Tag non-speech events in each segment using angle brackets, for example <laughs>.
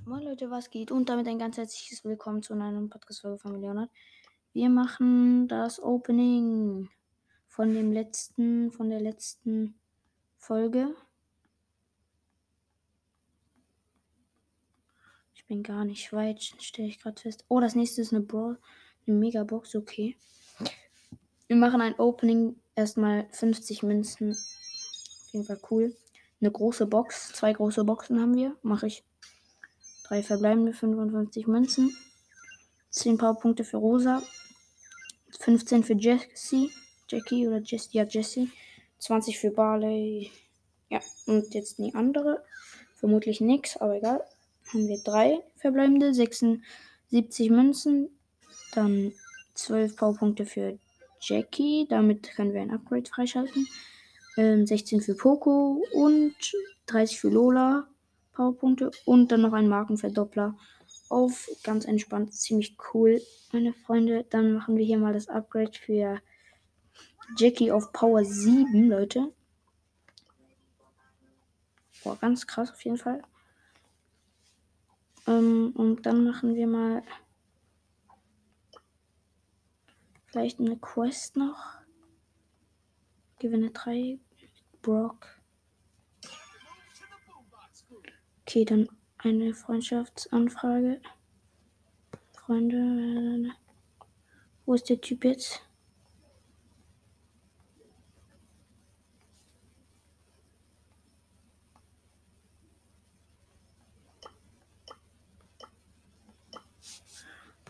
Moin Leute, was geht? Und damit ein ganz herzliches Willkommen zu einer neuen Podcast-Folge von Leonard. Wir machen das Opening von dem letzten, von der letzten Folge. Ich bin gar nicht weit, stelle ich gerade fest. Oh, das nächste ist eine Brawl, eine Megabox, okay. Wir machen ein Opening, erstmal 50 Münzen. Auf jeden Fall cool. Eine große Box, zwei große Boxen haben wir. Mache ich drei verbleibende 55 Münzen. 10 Powerpunkte für Rosa. 15 für Jessie. Jackie oder Jess, ja, Jessie. 20 für Barley. Ja, und jetzt die andere. Vermutlich nix, aber egal. Haben wir drei verbleibende, 76 Münzen. Dann 12 Powerpunkte für Jackie. Damit können wir ein Upgrade freischalten. Ähm, 16 für Poco und 30 für Lola. Powerpunkte und dann noch ein Markenverdoppler auf. Ganz entspannt, ziemlich cool, meine Freunde. Dann machen wir hier mal das Upgrade für Jackie auf Power 7, Leute. Boah, ganz krass auf jeden Fall. Ähm, und dann machen wir mal vielleicht eine Quest noch. Gewinne 3 Brock. Okay, dann eine Freundschaftsanfrage. Freunde. Wo ist der Typ jetzt?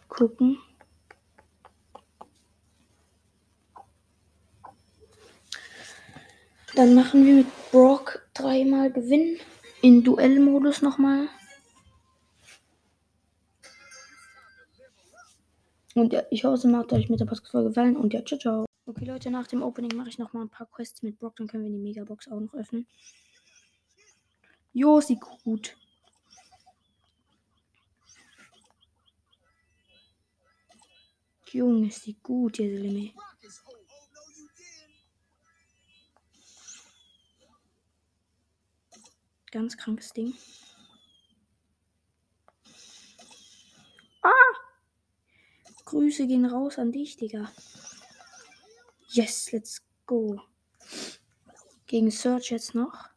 Gucken. Dann machen wir mit Brock dreimal Gewinn in Duellmodus nochmal. Und ja, ich hoffe, es hat euch mit der Podcast-Folge gefallen. Und ja, ciao, ciao. Okay, Leute, nach dem Opening mache ich nochmal ein paar Quests mit Brock. Dann können wir die Megabox auch noch öffnen. Jo, sieht gut. Junge, sieht gut, diese Limit. Ganz krankes Ding. Ah! Grüße gehen raus an dich, Digga. Yes, let's go. Gegen Search jetzt noch.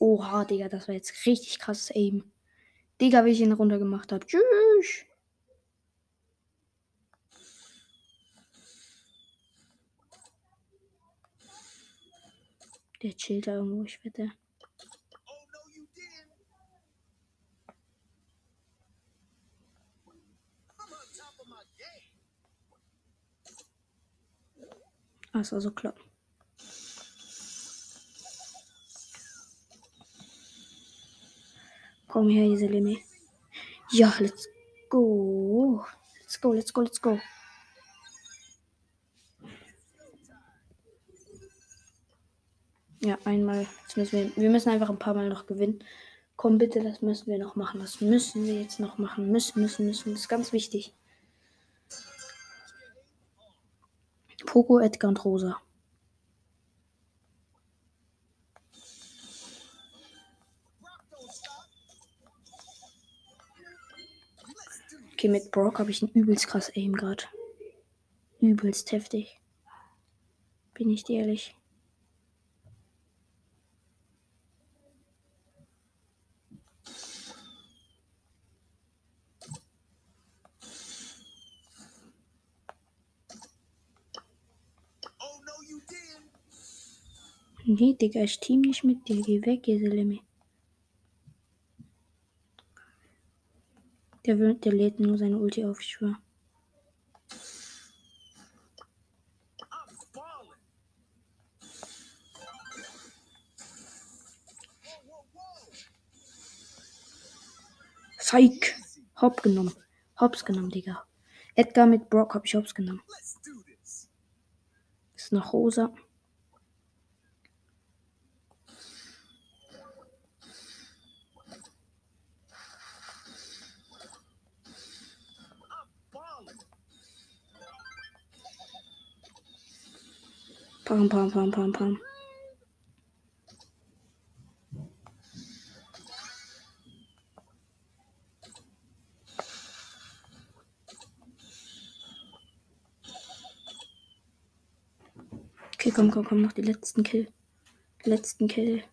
Oha, Digga, das war jetzt richtig krasses Aim. Digga, wie ich ihn runtergemacht habe. Tschüss. Der chillt da irgendwo, ich wette. Ah, es war so Komm her, Iselimi. Ja, let's go. Let's go, let's go, let's go. Ja, einmal. Jetzt müssen wir, wir müssen einfach ein paar Mal noch gewinnen. Komm bitte, das müssen wir noch machen. Das müssen wir jetzt noch machen. Müssen, müssen, müssen. Das ist ganz wichtig. Poco, Edgar und Rosa. Okay, mit Brock habe ich ein übelst krass Aim gerade. Übelst heftig. Bin ich dir ehrlich. Nee, Digga, ich team nicht mit dir. Geh weg, Jeselemi. Der, will, der lädt nur seine Ulti auf, ich schwör. Psych. Hopp genommen. Hops genommen, Digga. Edgar mit Brock hab ich Hops genommen. Ist noch rosa. Pam, pam, pam, pam, pam. Okay, komm, komm, komm, noch die letzten Kill. Letzten Kill.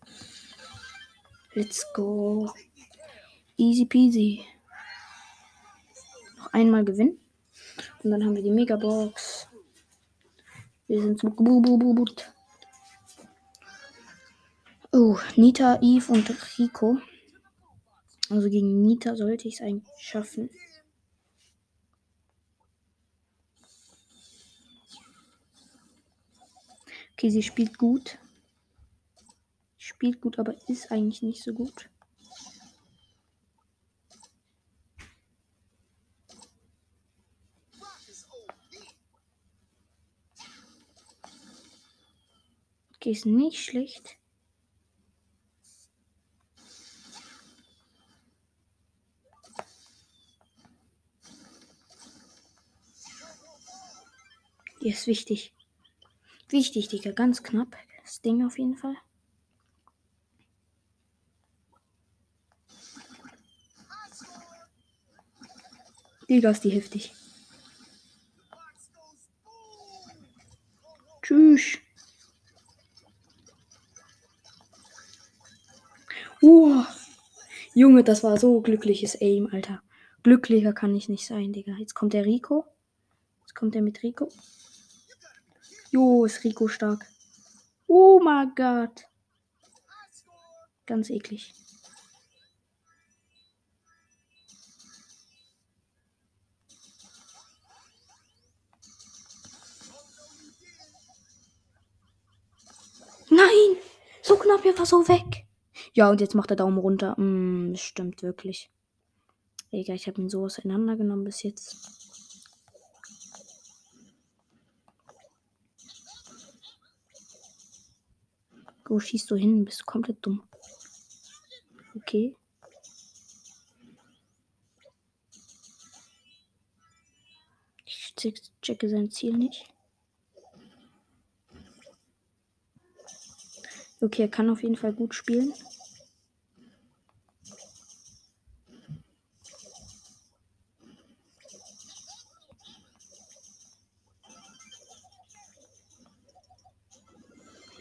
Let's go. Easy peasy. Noch einmal gewinnen. Und dann haben wir die Megabox. Wir sind so gut. Oh, Nita, Eve und Rico. Also gegen Nita sollte ich es eigentlich schaffen. Okay, sie spielt gut. Spielt gut, aber ist eigentlich nicht so gut. Okay, ist nicht schlecht. Die ist wichtig. Wichtig, Digga. Ganz knapp. Das Ding auf jeden Fall. Digga, ist die heftig. Tschüss. Oh, Junge, das war so glückliches Aim, Alter. Glücklicher kann ich nicht sein, Digga. Jetzt kommt der Rico. Jetzt kommt der mit Rico. Jo, ist Rico stark. Oh mein Gott. Ganz eklig. Nein! So knapp, er war so weg. Ja, und jetzt macht er Daumen runter. Mm, stimmt wirklich. Egal, ich habe ihn so auseinandergenommen bis jetzt. Wo schießt du hin? Bist du komplett dumm. Okay. Ich checke sein Ziel nicht. Okay, er kann auf jeden Fall gut spielen.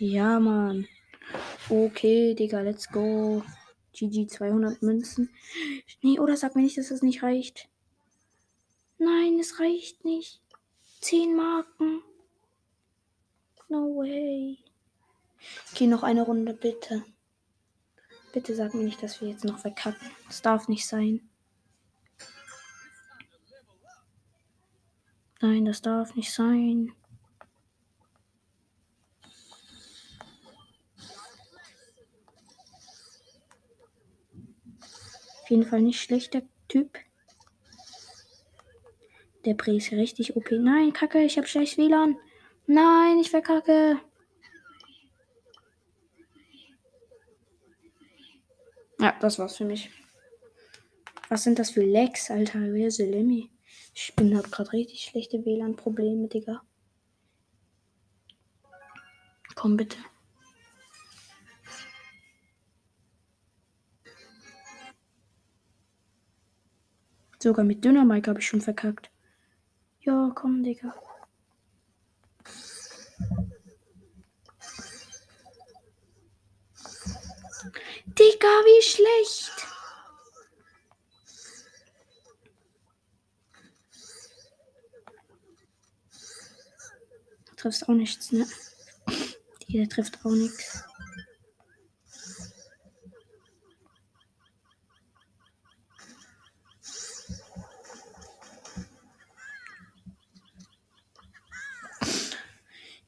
Ja, Mann. Okay, Digga, let's go. GG 200 Münzen. Nee, oder sag mir nicht, dass das nicht reicht. Nein, es reicht nicht. 10 Marken. No way. Okay, noch eine Runde, bitte. Bitte sag mir nicht, dass wir jetzt noch verkacken. Das darf nicht sein. Nein, das darf nicht sein. Jeden Fall nicht schlechter Typ. Der Bre ist richtig OP. Nein, Kacke, ich habe schlecht WLAN. Nein, ich verkacke. Ja, das war's für mich. Was sind das für Lags, Alter? Wer ist Lemmy? Ich bin hab gerade richtig schlechte WLAN-Probleme, Digga. Komm bitte. Sogar mit dünner Mike habe ich schon verkackt. Ja, komm, Digga. Digga, wie schlecht. Du triffst auch nichts, ne? <laughs> Der trifft auch nichts.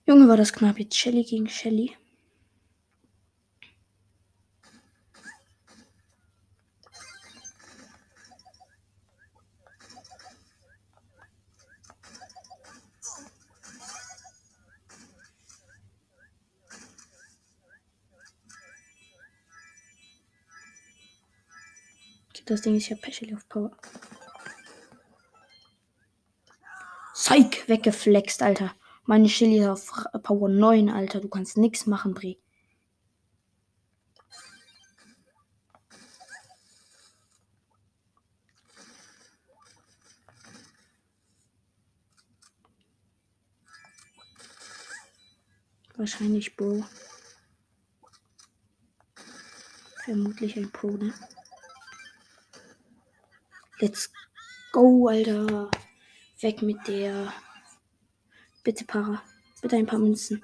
Junge, war das knapp jetzt. Shelly gegen Shelly. Das Ding ist, habe Shelly auf Power. Zeig weggeflext, Alter. Meine Chili ist auf Power 9, Alter. Du kannst nix machen, Brie. Wahrscheinlich Bro. Vermutlich ein Pro, ne? Let's go, Alter. Weg mit der. Bitte, Para. Bitte ein paar Münzen.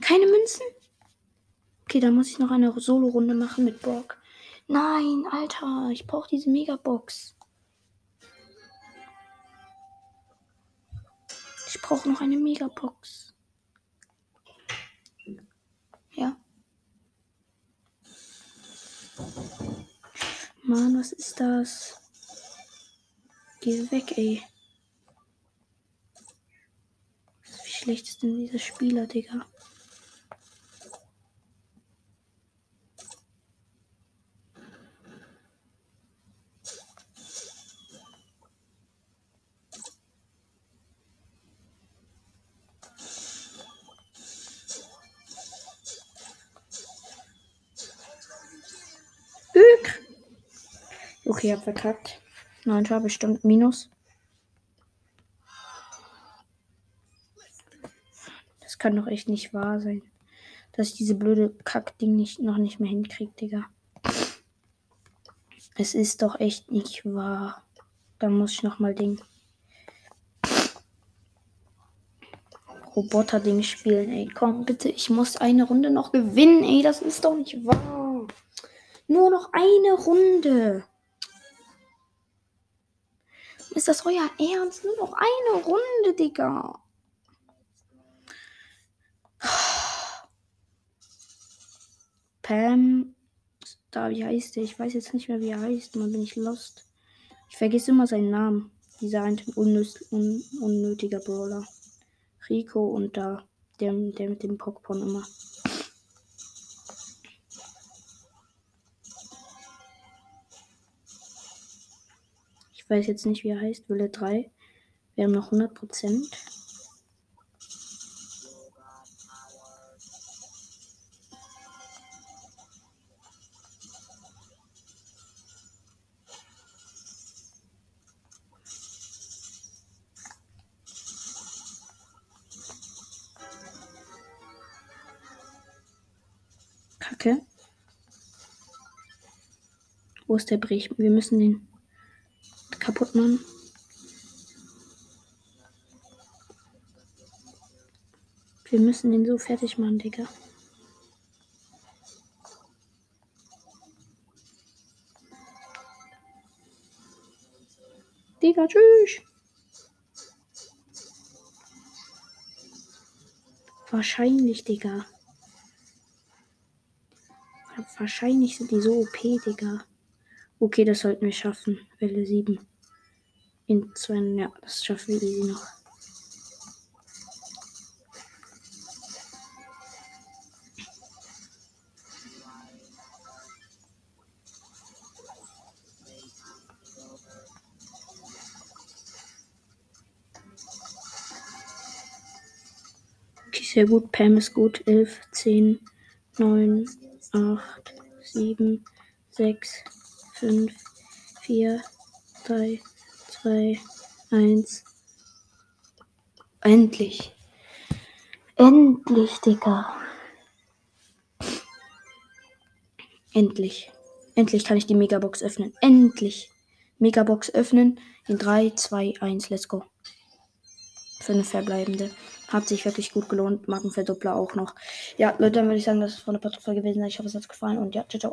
Keine Münzen? Okay, dann muss ich noch eine Solo-Runde machen mit Brock. Nein, Alter, ich brauche diese Megabox. Ich brauche noch eine Megabox. Ja. Mann, was ist das? Geh weg, ey. Wie schlecht ist denn dieser Spieler, Digga? Okay, hab verkackt. Neun Tor bestimmt minus. Kann doch echt nicht wahr sein. Dass ich diese blöde Kackding nicht, noch nicht mehr hinkriege, Digga. Es ist doch echt nicht wahr. Da muss ich nochmal Ding. Roboter-Ding spielen, ey. Komm, bitte, ich muss eine Runde noch gewinnen, ey. Das ist doch nicht wahr. Nur noch eine Runde. Ist das euer Ernst? Nur noch eine Runde, Digga. Pam. Da, wie heißt der? Ich weiß jetzt nicht mehr, wie er heißt. Mal bin ich lost. Ich vergesse immer seinen Namen. Dieser ein un unnötiger Brawler. Rico und da. Der, der mit dem Pokémon immer. weiß jetzt nicht, wie er heißt. Wille 3. Wir haben noch 100 Prozent. Kacke. Wo ist der Brich? Wir müssen den kaputt machen. Wir müssen den so fertig machen, Digga. Digga, tschüss. Wahrscheinlich, Digga. Wahrscheinlich sind die so OP, Digga. Okay, das sollten wir schaffen. Welle 7 in zwei, ja, das schaffen wir easy noch. Okay, sehr gut. Pam ist gut. 11, 10, 9, 8, 7, 6, 5, 4, 3, 2, 1. Endlich. Endlich, Digga. Endlich. Endlich kann ich die Megabox öffnen. Endlich. Megabox öffnen. In 3, 2, 1. Let's go. Fünf verbleibende. Hat sich wirklich gut gelohnt. Markenverdoppler auch noch. Ja, Leute, dann würde ich sagen, das ist von der Podcast gewesen. Ich hoffe, es hat gefallen. Und ja, ciao, ciao.